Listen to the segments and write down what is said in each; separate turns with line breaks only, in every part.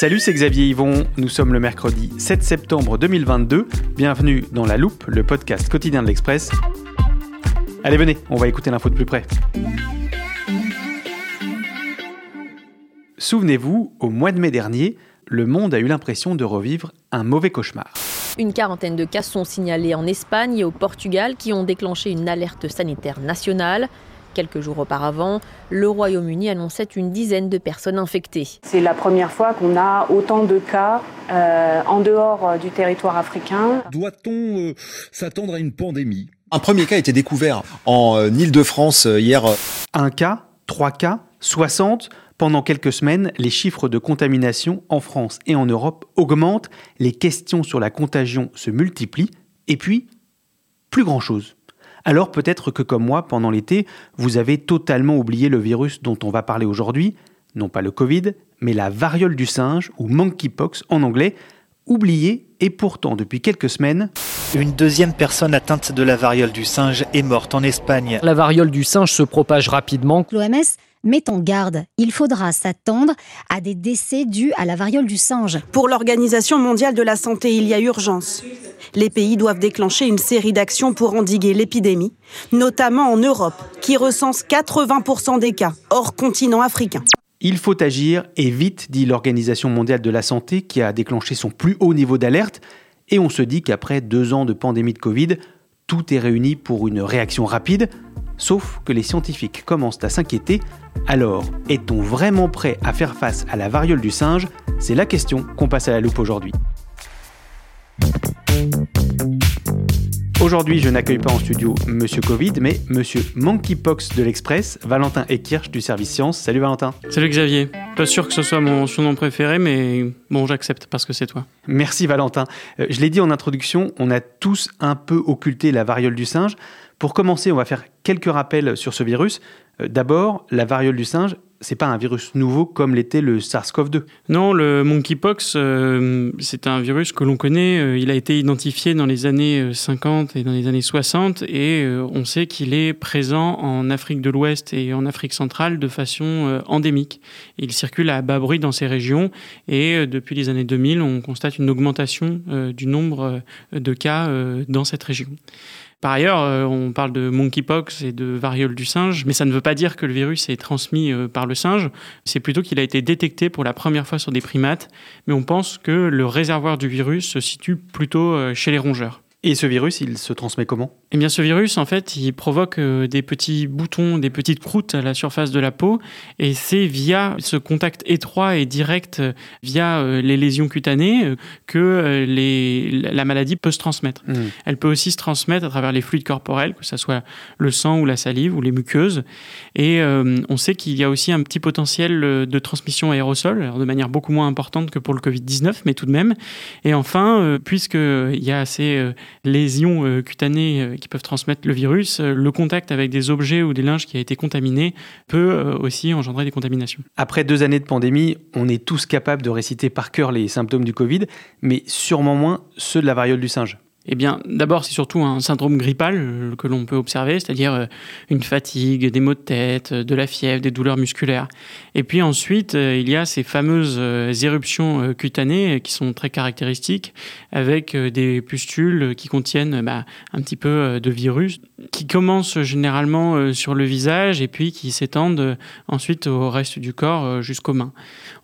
Salut, c'est Xavier Yvon. Nous sommes le mercredi 7 septembre 2022. Bienvenue dans La Loupe, le podcast quotidien de l'Express. Allez, venez, on va écouter l'info de plus près. Souvenez-vous, au mois de mai dernier, le monde a eu l'impression de revivre un mauvais cauchemar.
Une quarantaine de cas sont signalés en Espagne et au Portugal qui ont déclenché une alerte sanitaire nationale. Quelques jours auparavant, le Royaume-Uni annonçait une dizaine de personnes infectées.
C'est la première fois qu'on a autant de cas euh, en dehors du territoire africain.
Doit-on euh, s'attendre à une pandémie?
Un premier cas a été découvert en euh, Île-de-France euh, hier.
Un cas, trois cas, 60 pendant quelques semaines, les chiffres de contamination en France et en Europe augmentent, les questions sur la contagion se multiplient, et puis, plus grand-chose. Alors peut-être que comme moi, pendant l'été, vous avez totalement oublié le virus dont on va parler aujourd'hui, non pas le Covid, mais la variole du singe, ou monkeypox en anglais, oublié et pourtant depuis quelques semaines,
Une deuxième personne atteinte de la variole du singe est morte en Espagne.
La variole du singe se propage rapidement.
L'OMS met en garde. Il faudra s'attendre à des décès dus à la variole du singe.
Pour l'Organisation mondiale de la santé, il y a urgence. Les pays doivent déclencher une série d'actions pour endiguer l'épidémie, notamment en Europe, qui recense 80% des cas, hors continent africain.
Il faut agir et vite, dit l'Organisation mondiale de la santé qui a déclenché son plus haut niveau d'alerte. Et on se dit qu'après deux ans de pandémie de Covid, tout est réuni pour une réaction rapide. Sauf que les scientifiques commencent à s'inquiéter. Alors, est-on vraiment prêt à faire face à la variole du singe? C'est la question qu'on passe à la loupe aujourd'hui. Aujourd'hui, je n'accueille pas en studio Monsieur Covid, mais Monsieur Monkeypox de l'Express, Valentin Ekirch du service Science. Salut Valentin.
Salut Xavier. Pas sûr que ce soit mon surnom préféré, mais bon, j'accepte parce que c'est toi.
Merci Valentin. Euh, je l'ai dit en introduction, on a tous un peu occulté la variole du singe. Pour commencer, on va faire quelques rappels sur ce virus. Euh, D'abord, la variole du singe, c'est pas un virus nouveau comme l'était le SARS-CoV-2.
Non, le monkeypox, euh, c'est un virus que l'on connaît. Euh, il a été identifié dans les années euh, 50 et dans les années 60 et on sait qu'il est présent en Afrique de l'Ouest et en Afrique centrale de façon endémique. Il circule à bas bruit dans ces régions et depuis les années 2000, on constate une augmentation du nombre de cas dans cette région. Par ailleurs, euh, on parle de monkeypox et de variole du singe, mais ça ne veut pas dire que le virus est transmis euh, par le singe. C'est plutôt qu'il a été détecté pour la première fois sur des primates, mais on pense que le réservoir du virus se situe plutôt euh, chez les rongeurs.
Et ce virus, il se transmet comment?
Eh bien, ce virus, en fait, il provoque euh, des petits boutons, des petites croûtes à la surface de la peau, et c'est via ce contact étroit et direct, euh, via euh, les lésions cutanées, que les, la maladie peut se transmettre.
Mmh.
Elle peut aussi se transmettre à travers les fluides corporels, que ce soit le sang ou la salive ou les muqueuses. Et euh, on sait qu'il y a aussi un petit potentiel de transmission aérosol, alors de manière beaucoup moins importante que pour le Covid-19, mais tout de même. Et enfin, euh, puisqu'il y a euh, lésions euh, cutanées euh, qui peuvent transmettre le virus, euh, le contact avec des objets ou des linges qui a été contaminé peut aussi engendrer des contaminations.
Après deux années de pandémie, on est tous capables de réciter par cœur les symptômes du Covid, mais sûrement moins ceux de la variole du singe.
Eh bien, d'abord, c'est surtout un syndrome grippal euh, que l'on peut observer, c'est-à-dire euh, une fatigue, des maux de tête, de la fièvre, des douleurs musculaires. Et puis ensuite, il y a ces fameuses éruptions cutanées qui sont très caractéristiques, avec des pustules qui contiennent bah, un petit peu de virus, qui commencent généralement sur le visage et puis qui s'étendent ensuite au reste du corps jusqu'aux mains.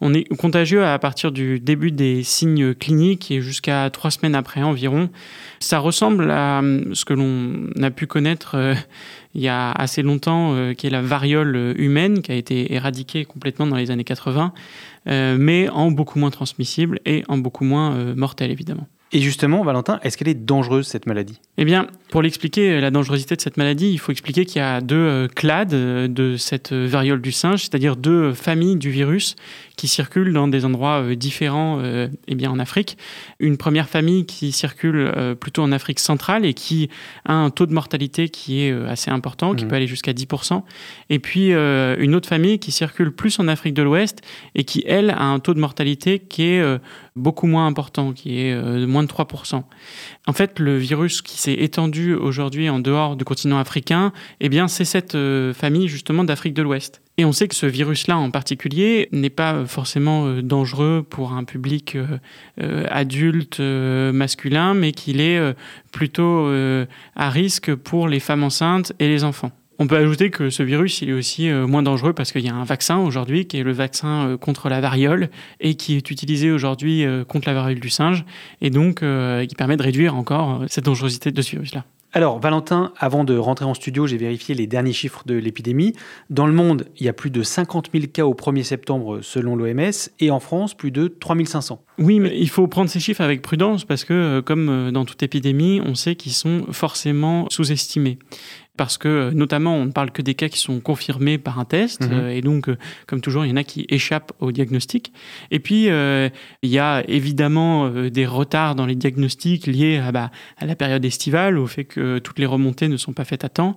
On est contagieux à partir du début des signes cliniques et jusqu'à trois semaines après environ. Ça ressemble à euh, ce que l'on a pu connaître euh, il y a assez longtemps, euh, qui est la variole humaine, qui a été éradiquée complètement dans les années 80, mais en beaucoup moins transmissible et en beaucoup moins mortelle, évidemment.
Et justement, Valentin, est-ce qu'elle est dangereuse, cette maladie?
Eh bien, pour l'expliquer, la dangerosité de cette maladie, il faut expliquer qu'il y a deux clades de cette variole du singe, c'est-à-dire deux familles du virus qui circulent dans des endroits euh, différents euh, eh bien, en Afrique. Une première famille qui circule euh, plutôt en Afrique centrale et qui a un taux de mortalité qui est assez important, qui mmh. peut aller jusqu'à 10%. Et puis une autre famille qui circule plus en Afrique de l'Ouest et qui, elle, a un taux de mortalité qui est beaucoup moins important, qui est de moins de 3%. En fait, le virus qui s'est étendu aujourd'hui en dehors du continent africain, eh bien, c'est cette famille justement d'Afrique de l'Ouest. Et on sait que ce virus-là en particulier n'est pas forcément euh, dangereux pour un public euh, euh, adulte masculin, mais qu'il est plutôt à risque pour les femmes enceintes et les enfants. On peut ajouter que ce virus, est aussi moins dangereux parce qu'il y a un vaccin aujourd'hui qui est le vaccin contre la variole et qui est utilisé aujourd'hui contre la variole du singe et donc qui permet de réduire encore cette dangerosité de ce virus-là.
Alors, Valentin, avant de rentrer en studio, j'ai vérifié les derniers chiffres de l'épidémie. Dans le monde, il y a plus de 50 000 cas au 1er septembre selon l'OMS et en France, plus de 3 500.
Oui, mais il faut prendre ces chiffres avec prudence parce que, euh, comme euh, dans toute épidémie, on sait qu'ils sont forcément sous-estimés parce que euh, notamment on ne parle que des cas qui sont confirmés par un test mhm. euh, et donc euh, comme toujours il y en a qui échappent au diagnostic et puis il y a évidemment des retards dans les diagnostics liés à, bah, à la période estivale au fait que toutes les remontées ne sont pas faites à temps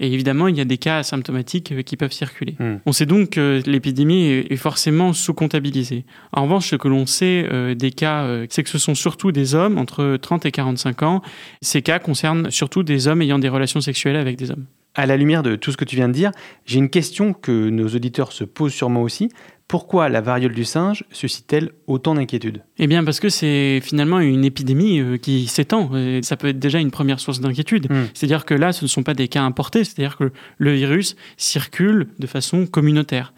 et évidemment, il y a des cas asymptomatiques euh, qui peuvent circuler. Hmm. On sait donc que l'épidémie est forcément sous-comptabilisée. En revanche, ce que l'on sait euh, des cas, euh, c'est que ce sont surtout des hommes entre 30 et 45 ans. Ces cas concernent surtout des hommes ayant des relations sexuelles avec des hommes.
À la lumière de tout ce que tu viens de dire, j'ai une question que nos auditeurs se posent sûrement aussi. Pourquoi la variole du singe suscite-t-elle autant d'inquiétudes
Eh bien parce que c'est finalement une épidémie euh, qui s'étend. Ça peut être déjà une première source d'inquiétude. Hmm. C'est-à-dire que là, ce ne sont pas des cas importés, c'est-à-dire que le virus circule de façon communautaire.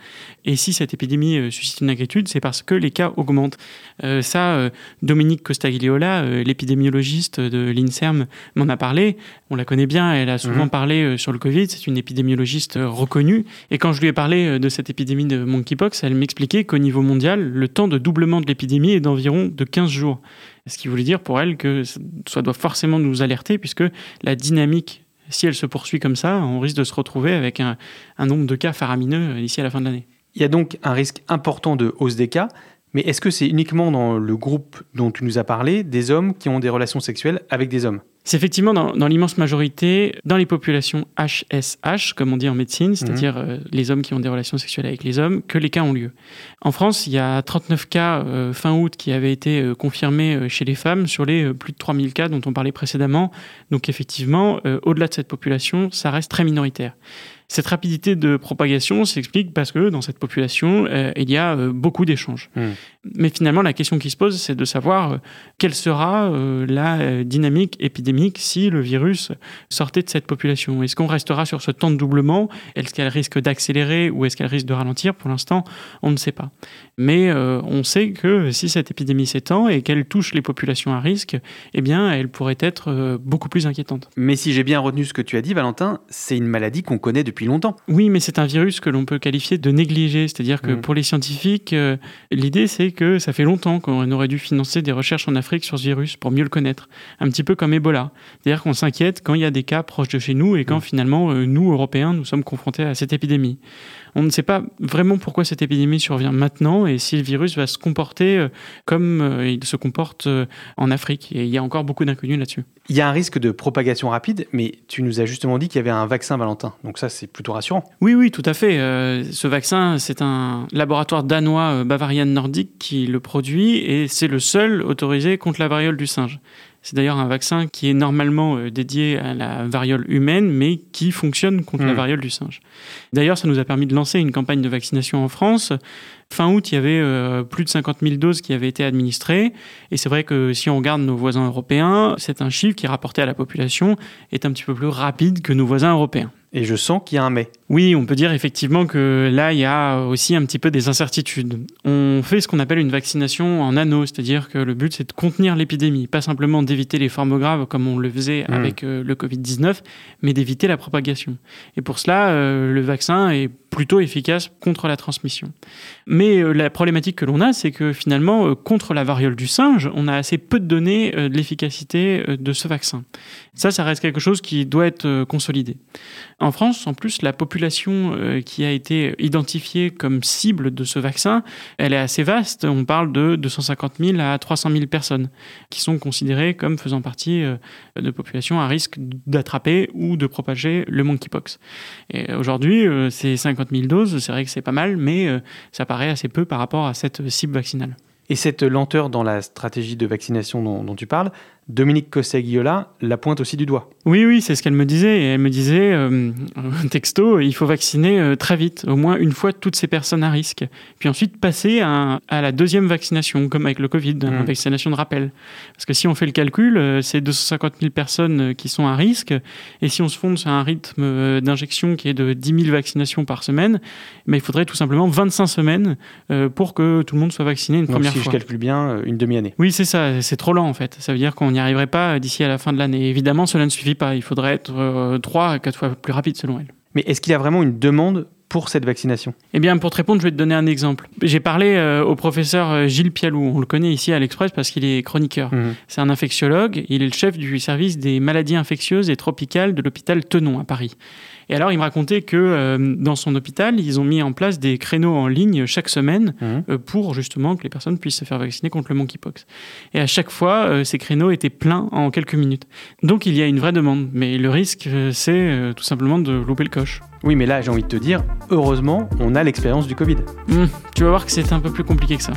Et si cette épidémie euh, suscite une inquiétude, c'est parce que les cas augmentent. Euh, ça, Dominique Costagliola, l'épidémiologiste de l'INSERM, m'en a parlé. On la connaît bien, elle a souvent hmm. parlé sur le Covid, c'est une épidémiologiste reconnue. Et quand je lui ai parlé de cette épidémie de monkeypox, elle m'expliquait qu'au niveau mondial, le temps de doublement de l'épidémie est d'environ de 15 jours. Ce qui voulait dire pour elle que ça doit forcément nous alerter, puisque la dynamique, si elle se poursuit comme ça, on risque de se retrouver avec un, un nombre de cas faramineux d'ici à la fin de l'année.
Il y a donc un risque important de hausse des cas, mais est-ce que c'est uniquement dans le groupe dont tu nous as parlé, des hommes qui ont des relations sexuelles avec des hommes?
C'est effectivement dans, l'immense majorité, dans les populations HSH, comme on dit en médecine, c'est-à-dire mhm. euh, les hommes qui ont des relations sexuelles avec les hommes, que les cas ont lieu. En France, il y a 39 cas euh, fin août qui avaient été euh, confirmés chez les femmes sur les plus de 3000 cas dont on parlait précédemment. Donc effectivement, au-delà de cette population, ça reste très minoritaire. Cette rapidité de propagation s'explique parce que dans cette population, euh, il y a euh, beaucoup d'échanges. Hmm. Mais finalement, la question qui se pose, c'est de savoir euh, quelle sera la dynamique épidémique si le virus sortait de cette population. Est-ce qu'on restera sur ce temps de doublement? Est-ce qu'elle risque d'accélérer ou est-ce qu'elle risque de ralentir? Pour l'instant, on ne sait pas. Mais on sait que si cette épidémie s'étend et qu'elle touche les populations à risque, eh bien, elle pourrait être beaucoup plus inquiétante.
Mais si j'ai bien retenu ce que tu as dit, Valentin, c'est une maladie qu'on connaît depuis longtemps.
Oui, mais c'est un virus que l'on peut qualifier de négligé. C'est-à-dire que mm. pour les scientifiques, euh, l'idée c'est que ça fait longtemps qu'on aurait dû financer des recherches en Afrique sur ce virus pour mieux le connaître. Un petit peu comme Ebola. C'est-à-dire qu'on s'inquiète quand il y a des cas proches de chez nous et quand mm. finalement, euh, nous, Européens, nous sommes confrontés à cette épidémie. On ne sait pas vraiment pourquoi cette épidémie survient maintenant et si le virus va se comporter euh, comme il se comporte en Afrique. Et il y a encore beaucoup d'inconnus là-dessus.
Il y a un risque de propagation rapide, mais tu nous as justement dit qu'il y avait un vaccin, Valentin. Donc ça, c'est plutôt rassurant.
Oui, oui, tout à fait. Euh, ce vaccin, c'est un laboratoire danois euh, Bavarian Nordic qui le produit et c'est le seul autorisé contre la variole du singe. C'est d'ailleurs un vaccin qui est normalement dédié à la variole humaine, mais qui fonctionne contre la
Hmm.
variole du singe. D'ailleurs, ça nous a permis de lancer une campagne de vaccination en France. Fin août, il y avait euh, plus de 50 000 doses qui avaient été administrées. Et c'est vrai que si on regarde nos voisins européens, c'est un chiffre qui, rapporté à la population, est un petit peu plus rapide que nos voisins européens.
Et je sens qu'il y a un mais.
Oui, on peut dire effectivement que là, il y a aussi un petit peu des incertitudes. On fait ce qu'on appelle une vaccination en anneau, c'est-à-dire que le but, c'est de contenir l'épidémie, pas simplement d'éviter les formes graves comme on le faisait
Mm.
avec euh, le Covid-19, mais d'éviter la propagation. Et pour cela, euh, le vaccin est plutôt efficace contre la transmission. Mais euh, la problématique que l'on a, c'est que finalement, euh, contre la variole du singe, on a assez peu de données euh, de l'efficacité de ce vaccin. Ça, ça reste quelque chose qui doit être consolidé. En France, en plus, la population qui a été identifiée comme cible de ce vaccin, elle est assez vaste. On parle de 250 000 à 300 000 personnes qui sont considérées comme faisant partie de populations à risque d'attraper ou de propager le monkeypox. Et aujourd'hui, c'est 50 150 doses, c'est vrai que c'est pas mal, mais euh, ça paraît assez peu par rapport à cette cible vaccinale.
Et cette lenteur dans la stratégie de vaccination dont tu parles, Dominique Cosset-Guilliola la pointe aussi du doigt.
Oui, oui, c'est ce qu'elle me disait. Et elle me disait, euh, texto, il faut vacciner euh, très vite, au moins une fois toutes ces personnes à risque. Puis ensuite passer à, à la deuxième vaccination, comme avec le Covid,
Mmh.
une vaccination de rappel. Parce que si on fait le calcul, euh, c'est 250 000 personnes euh, qui sont à risque. Et si on se fonde sur un rythme d'injection qui est de 10 000 vaccinations par semaine, mais il faudrait tout simplement 25 semaines pour que tout le monde soit vacciné une
Donc
première
si
fois.
je calcule bien, une demi-année.
Oui, c'est ça, c'est trop lent en fait. Ça veut dire qu'on n'y arriverait pas d'ici à la fin de l'année. Évidemment, cela ne suffit pas. Il faudrait être euh, trois à quatre fois plus rapide selon elle.
Mais est-ce qu'il y a vraiment une demande pour cette vaccination
Eh bien, pour te répondre, je vais te donner un exemple. J'ai parlé euh, au professeur euh, Gilles Pialou. On le connaît ici à l'Express parce qu'il est chroniqueur.
Mhm.
C'est un infectiologue. Il est le chef du service des maladies infectieuses et tropicales de l'hôpital Tenon à Paris. Et alors, il me racontait que euh, dans son hôpital, ils ont mis en place des créneaux en ligne chaque semaine
Mhm.
euh, pour justement que les personnes puissent se faire vacciner contre le monkeypox. Et à chaque fois, euh, ces créneaux étaient pleins en quelques minutes. Donc, il y a une vraie demande. Mais le risque, c'est tout simplement de louper le coche.
Oui, mais là, j'ai envie de te dire, heureusement, on a l'expérience du Covid.
Hmm, tu vas voir que c'est un peu plus compliqué que ça.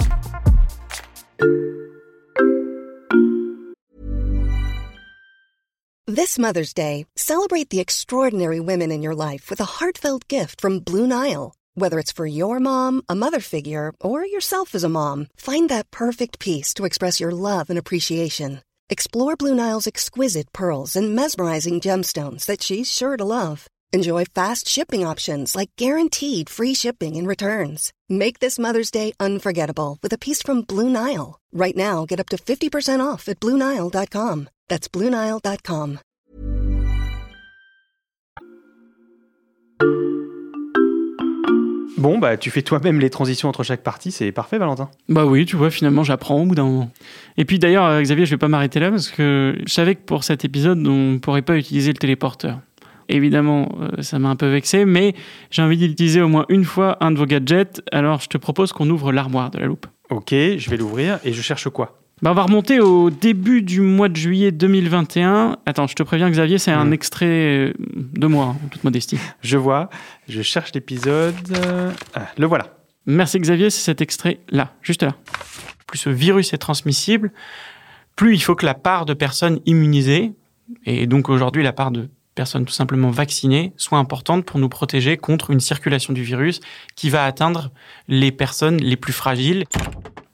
This Mother's Day, celebrate the extraordinary women in your life with a heartfelt gift from Blue Nile. Whether it's for your mom, a mother figure, or yourself as a mom, find that perfect piece to express your love and appreciation. Explore Blue Nile's exquisite pearls and mesmerizing gemstones that she's sure to love. Enjoy fast shipping options like guaranteed free shipping and returns. Make this Mother's Day unforgettable with a piece from Blue Nile. Right now, get up to 50% off at BlueNile.com. That's BlueNile.com.
Bon, bah, tu fais toi-même les transitions entre chaque partie, c'est parfait, Valentin.
Bah oui, tu vois, finalement, j'apprends au bout d'un moment. Et puis d'ailleurs, euh, Xavier, je vais pas m'arrêter là parce que je savais que pour cet épisode, on pourrait pas utiliser le téléporteur. Évidemment, euh, ça m'a un peu vexé, mais j'ai envie d'utiliser au moins une fois un de vos gadgets, alors je te propose qu'on ouvre l'armoire de la loupe.
Ok, je vais l'ouvrir et je cherche quoi?
Bah, on va remonter au début du mois de juillet 2021. Attends, je te préviens, Xavier, c'est un
Mm.
extrait euh, de moi, en toute modestie.
Je vois, je cherche l'épisode. ah, le voilà.
Merci Xavier, c'est cet extrait-là, juste là. Plus ce virus est transmissible, plus il faut que la part de personnes immunisées, et donc aujourd'hui la part de personnes tout simplement vaccinées, soit importante pour nous protéger contre une circulation du virus qui va atteindre les personnes les plus fragiles.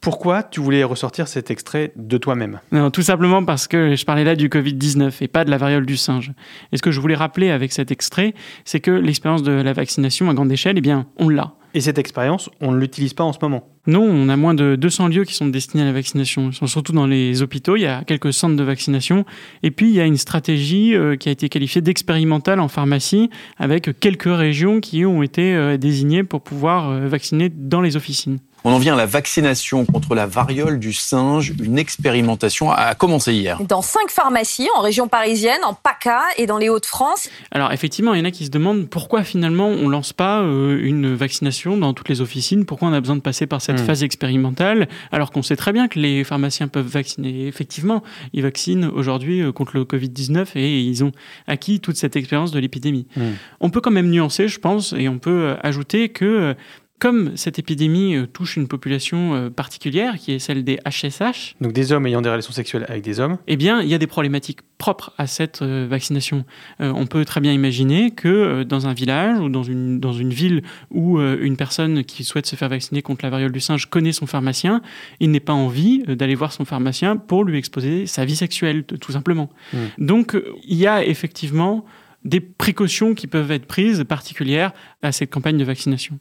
Pourquoi tu voulais ressortir cet extrait de toi-même?
Non, tout simplement parce que je parlais là du Covid-19 et pas de la variole du singe. Et ce que je voulais rappeler avec cet extrait, c'est que l'expérience de la vaccination à grande échelle, eh bien, on l'a.
Et cette expérience, on ne l'utilise pas en ce moment.
Non, on a moins de 200 lieux qui sont destinés à la vaccination. Ils sont surtout dans les hôpitaux. Il y a quelques centres de vaccination. Et puis, il y a une stratégie euh, qui a été qualifiée d'expérimentale en pharmacie avec quelques régions qui ont été euh, désignées pour pouvoir euh, vacciner dans les officines.
On en vient à la vaccination contre la variole du singe. Une expérimentation a commencé hier.
Dans cinq pharmacies en région parisienne, en PACA et dans les Hauts-de-France.
Alors effectivement, il y en a qui se demandent pourquoi finalement on lance pas euh, une vaccination dans toutes les officines, pourquoi on a besoin de passer par cette
Mm.
phase expérimentale, alors qu'on sait très bien que les pharmaciens peuvent vacciner. Effectivement, ils vaccinent aujourd'hui euh, contre le Covid-19 et ils ont acquis toute cette expérience de l'épidémie.
Mm.
On peut quand même nuancer, je pense, et on peut euh, ajouter que Comme cette épidémie euh, touche une population euh, particulière, qui est celle des HSH,
Donc des hommes ayant des relations sexuelles avec des hommes.
eh bien, il y a des problématiques propres à cette euh, vaccination. Euh, on peut très bien imaginer que dans un village ou dans une, dans une ville où une personne qui souhaite se faire vacciner contre la variole du singe connaît son pharmacien, il n'ait pas envie d'aller voir son pharmacien pour lui exposer sa vie sexuelle, tout simplement.
Mm.
Donc, il y a effectivement des précautions qui peuvent être prises particulières à cette campagne de vaccination.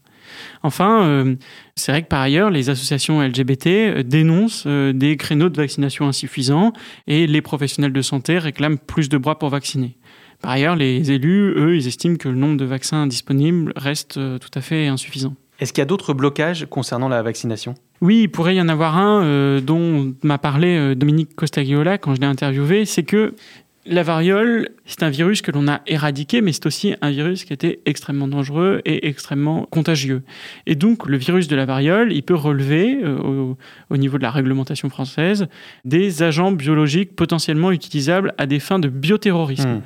Enfin, euh, c'est vrai que par ailleurs, les associations LGBT euh, dénoncent euh, des créneaux de vaccination insuffisants et les professionnels de santé réclament plus de bras pour vacciner. Par ailleurs, les élus, eux, ils estiment que le nombre de vaccins disponibles reste euh, tout à fait insuffisant.
Est-ce qu'il y a d'autres blocages concernant la vaccination?
Oui, il pourrait y en avoir un euh, dont m'a parlé Dominique Costagliola quand je l'ai interviewé, c'est que la variole, c'est un virus que l'on a éradiqué, mais c'est aussi un virus qui était extrêmement dangereux et extrêmement contagieux. Et donc, le virus de la variole, il peut relever, euh, au, au niveau de la réglementation française, des agents biologiques potentiellement utilisables à des fins de bioterrorisme.
Hmm.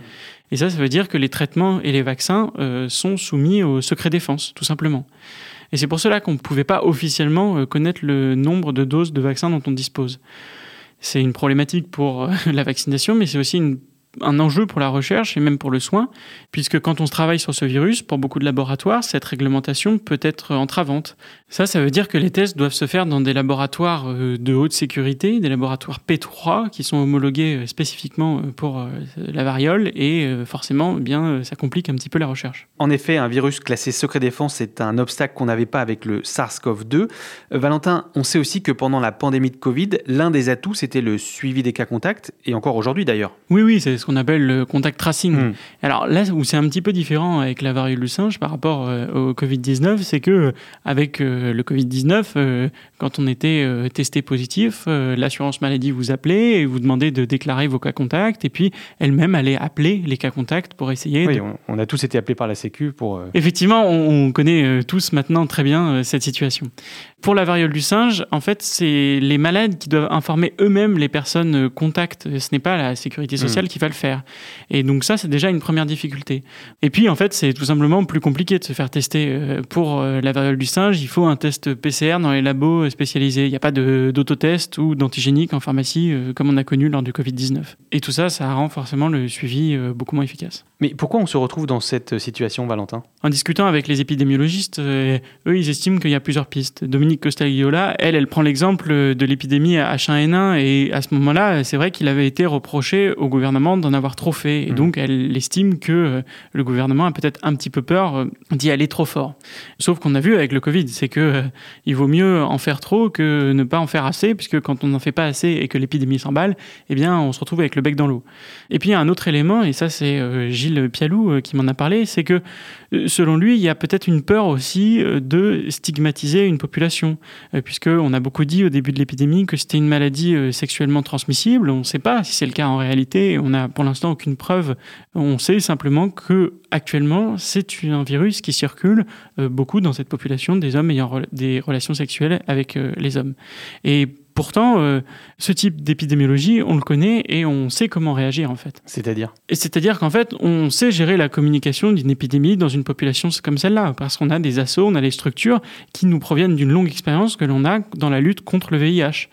Et ça, ça veut dire que les traitements et les vaccins euh, sont soumis au secret défense, tout simplement. Et c'est pour cela qu'on ne pouvait pas officiellement euh, connaître le nombre de doses de vaccins dont on dispose. C'est une problématique pour la vaccination, mais c'est aussi une- un enjeu pour la recherche et même pour le soin, puisque quand on se travaille sur ce virus, pour beaucoup de laboratoires, cette réglementation peut être entravante. Ça, ça veut dire que les tests doivent se faire dans des laboratoires euh, de haute sécurité, des laboratoires P3 qui sont homologués euh, spécifiquement euh, pour la variole, et forcément, eh bien, ça complique un petit peu la recherche.
En effet, un virus classé secret défense, c'est un obstacle qu'on n'avait pas avec le SARS-CoV-2. Euh, Valentin, on sait aussi que pendant la pandémie de Covid, l'un des atouts, c'était le suivi des cas contacts, et encore aujourd'hui d'ailleurs.
Oui, oui, c'est ce qu'on appelle le contact tracing.
Mm.
Alors là où c'est un petit peu différent avec la variole du singe par rapport euh, au Covid-19, c'est que euh, avec euh, le Covid-19, euh, quand on était testé positif, l'assurance maladie vous appelait et vous demandait de déclarer vos cas contacts, et puis elle-même allait appeler les cas contacts pour essayer
Oui,
de
on, on a tous été appelés par la Sécu pour...
Effectivement, on, on connaît tous maintenant très bien cette situation. Pour la variole du singe, en fait, c'est les malades qui doivent informer eux-mêmes les personnes euh, contacts. Ce n'est pas la sécurité sociale qui va le faire. Et donc ça, c'est déjà une première difficulté. Et puis, en fait, c'est tout simplement plus compliqué de se faire tester. Euh, Pour euh, la variole du singe, il faut un test PCR dans les labos spécialisés. Il n'y a pas d'autotest ou d'antigénique en pharmacie comme on a connu lors du Covid-19. Et tout ça, ça rend forcément le suivi beaucoup moins efficace.
Mais pourquoi on se retrouve dans cette situation, Valentin?
En discutant avec les épidémiologistes, euh, eux, ils estiment qu'il y a plusieurs pistes. Dominique Costagliola, elle, elle prend l'exemple de l'épidémie H1N1 et à ce moment-là, c'est vrai qu'il avait été reproché au gouvernement d'en avoir trop fait. Et
Mhm.
donc, elle estime que euh, le gouvernement a peut-être un petit peu peur euh, d'y aller trop fort. Sauf qu'on a vu avec le Covid, c'est que euh, il vaut mieux en faire trop que ne pas en faire assez, puisque quand on n'en fait pas assez et que l'épidémie s'emballe, eh bien, on se retrouve avec le bec dans l'eau. Et puis, il y a un autre élément, et ça, c'est euh, Gilles Pialou euh, qui m'en a parlé, c'est que euh, selon lui, il y a peut-être une peur aussi euh, de stigmatiser une population, puisqu'on a beaucoup dit au début de l'épidémie que c'était une maladie sexuellement transmissible. On ne sait pas si c'est le cas en réalité, on n'a pour l'instant aucune preuve. On sait simplement que actuellement, c'est un virus qui circule beaucoup dans cette population des hommes ayant des relations sexuelles avec les hommes. Et pourtant, euh, ce type d'épidémiologie, on le connaît et on sait comment réagir en fait.
C'est-à-dire?
Et c'est-à-dire qu'en fait, on sait gérer la communication d'une épidémie dans une population comme celle-là, parce qu'on a des assauts, on a des structures qui nous proviennent d'une longue expérience que l'on a dans la lutte contre le VIH.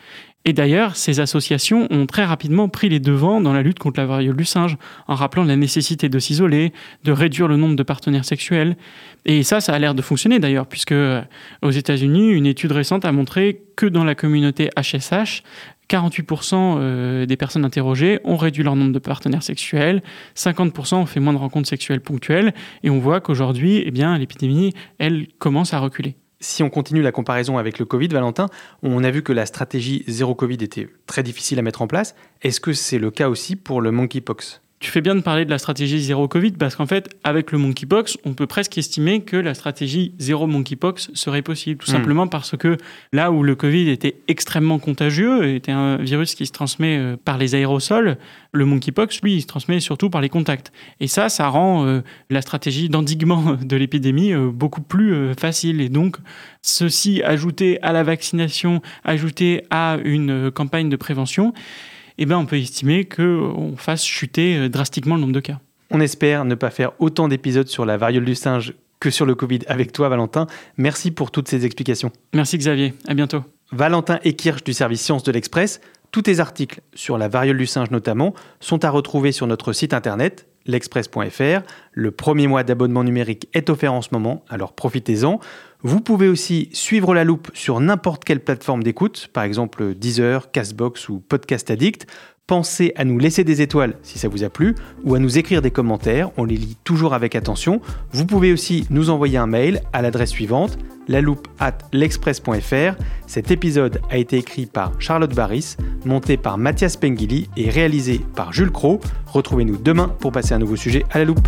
Et d'ailleurs, ces associations ont très rapidement pris les devants dans la lutte contre la variole du singe, en rappelant la nécessité de s'isoler, de réduire le nombre de partenaires sexuels. Et ça, ça a l'air de fonctionner d'ailleurs, puisque euh, aux États-Unis, une étude récente a montré que dans la communauté HSH, 48% euh, des personnes interrogées ont réduit leur nombre de partenaires sexuels, 50% ont fait moins de rencontres sexuelles ponctuelles, et on voit qu'aujourd'hui, eh bien, l'épidémie, elle commence à reculer.
Si on continue la comparaison avec le Covid, Valentin, on a vu que la stratégie zéro Covid était très difficile à mettre en place. Est-ce que c'est le cas aussi pour le monkeypox?
Tu fais bien de parler de la stratégie zéro Covid parce qu'en fait, avec le monkeypox, on peut presque estimer que la stratégie zéro monkeypox serait possible. Tout
Hmm.
simplement parce que là où le Covid était extrêmement contagieux, était un virus qui se transmet euh, par les aérosols, le monkeypox, lui, il se transmet surtout par les contacts. Et ça, ça rend euh, la stratégie d'endiguement de l'épidémie euh, beaucoup plus euh, facile. Et donc, ceci ajouté à la vaccination, ajouté à une campagne de prévention, eh ben, on peut estimer qu'on fasse chuter euh, drastiquement le nombre de cas.
On espère ne pas faire autant d'épisodes sur la variole du singe que sur le Covid avec toi, Valentin. Merci pour toutes ces explications.
Merci Xavier, à bientôt.
Valentin Ekirch du service Sciences de l'Express. Tous tes articles sur la variole du singe notamment sont à retrouver sur notre site internet l'express.fr. Le premier mois d'abonnement numérique est offert en ce moment, alors profitez-en. Vous pouvez aussi suivre la loupe sur n'importe quelle plateforme d'écoute, par exemple Deezer, Castbox ou Podcast Addict. Pensez à nous laisser des étoiles si ça vous a plu ou à nous écrire des commentaires, on les lit toujours avec attention. Vous pouvez aussi nous envoyer un mail à l'adresse suivante la loupe at l'express.fr. Cet épisode a été écrit par Charlotte Barris, monté par Mathias Pengili et réalisé par Jules Cro. Retrouvez-nous demain pour passer un nouveau sujet à la loupe.